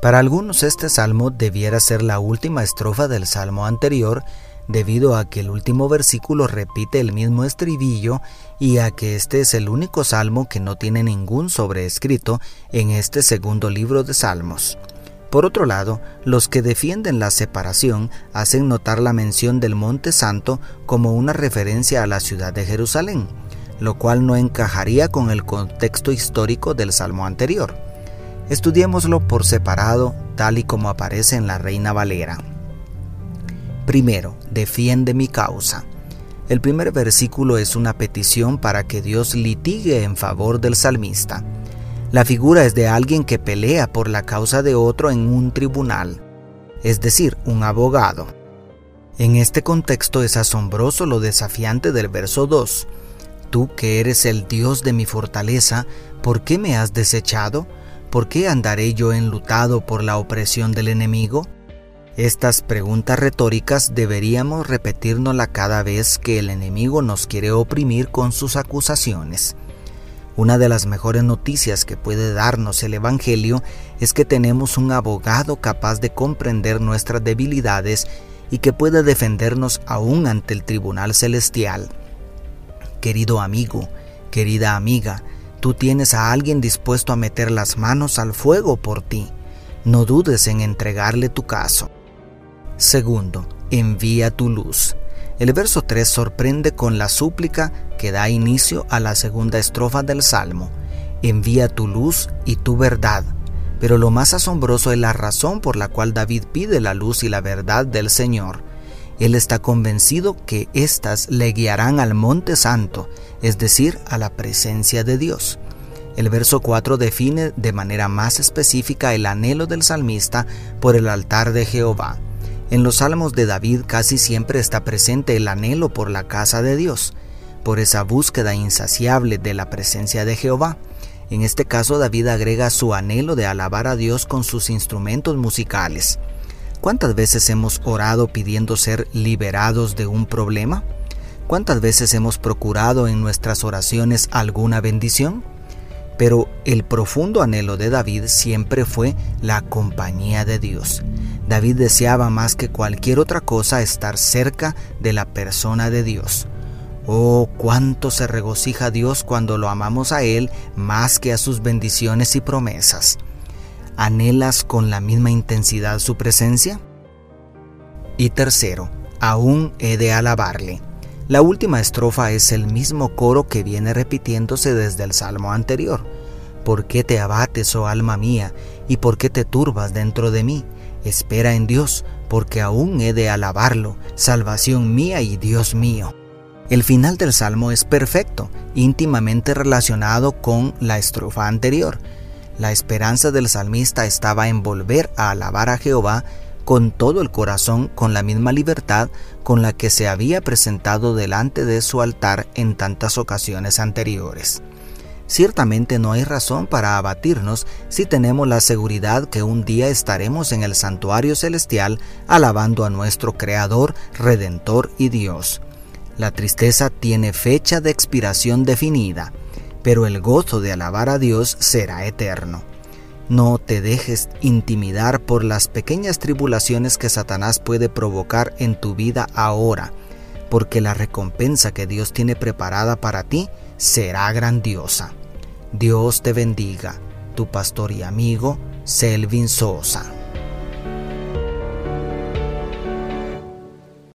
para algunos este salmo debiera ser la última estrofa del salmo anterior, debido a que el último versículo repite el mismo estribillo y a que este es el único salmo que no tiene ningún sobreescrito en este segundo libro de salmos. Por otro lado, los que defienden la separación hacen notar la mención del Monte Santo como una referencia a la ciudad de Jerusalén, lo cual no encajaría con el contexto histórico del salmo anterior. Estudiémoslo por separado, tal y como aparece en la Reina Valera. Primero, defiende mi causa. El primer versículo es una petición para que Dios litigue en favor del salmista. La figura es de alguien que pelea por la causa de otro en un tribunal, es decir, un abogado. En este contexto es asombroso lo desafiante del verso 2. Tú que eres el Dios de mi fortaleza, ¿por qué me has desechado? ¿Por qué andaré yo enlutado por la opresión del enemigo? Estas preguntas retóricas deberíamos repetirnosla cada vez que el enemigo nos quiere oprimir con sus acusaciones. Una de las mejores noticias que puede darnos el Evangelio es que tenemos un abogado capaz de comprender nuestras debilidades y que puede defendernos aún ante el tribunal celestial. Querido amigo, querida amiga, Tú tienes a alguien dispuesto a meter las manos al fuego por ti. No dudes en entregarle tu caso. Segundo, envía tu luz. El verso 3 sorprende con la súplica que da inicio a la segunda estrofa del Salmo. Envía tu luz y tu verdad. Pero lo más asombroso es la razón por la cual David pide la luz y la verdad del Señor. Él está convencido que éstas le guiarán al monte santo, es decir, a la presencia de Dios. El verso 4 define de manera más específica el anhelo del salmista por el altar de Jehová. En los salmos de David casi siempre está presente el anhelo por la casa de Dios, por esa búsqueda insaciable de la presencia de Jehová. En este caso David agrega su anhelo de alabar a Dios con sus instrumentos musicales. ¿Cuántas veces hemos orado pidiendo ser liberados de un problema? ¿Cuántas veces hemos procurado en nuestras oraciones alguna bendición? Pero el profundo anhelo de David siempre fue la compañía de Dios. David deseaba más que cualquier otra cosa estar cerca de la persona de Dios. Oh, cuánto se regocija Dios cuando lo amamos a Él más que a sus bendiciones y promesas. ¿Anhelas con la misma intensidad su presencia? Y tercero, aún he de alabarle. La última estrofa es el mismo coro que viene repitiéndose desde el salmo anterior. ¿Por qué te abates, oh alma mía, y por qué te turbas dentro de mí? Espera en Dios, porque aún he de alabarlo, salvación mía y Dios mío. El final del salmo es perfecto, íntimamente relacionado con la estrofa anterior. La esperanza del salmista estaba en volver a alabar a Jehová con todo el corazón, con la misma libertad con la que se había presentado delante de su altar en tantas ocasiones anteriores. Ciertamente no hay razón para abatirnos si tenemos la seguridad que un día estaremos en el santuario celestial alabando a nuestro Creador, Redentor y Dios. La tristeza tiene fecha de expiración definida pero el gozo de alabar a Dios será eterno. No te dejes intimidar por las pequeñas tribulaciones que Satanás puede provocar en tu vida ahora, porque la recompensa que Dios tiene preparada para ti será grandiosa. Dios te bendiga, tu pastor y amigo Selvin Sosa.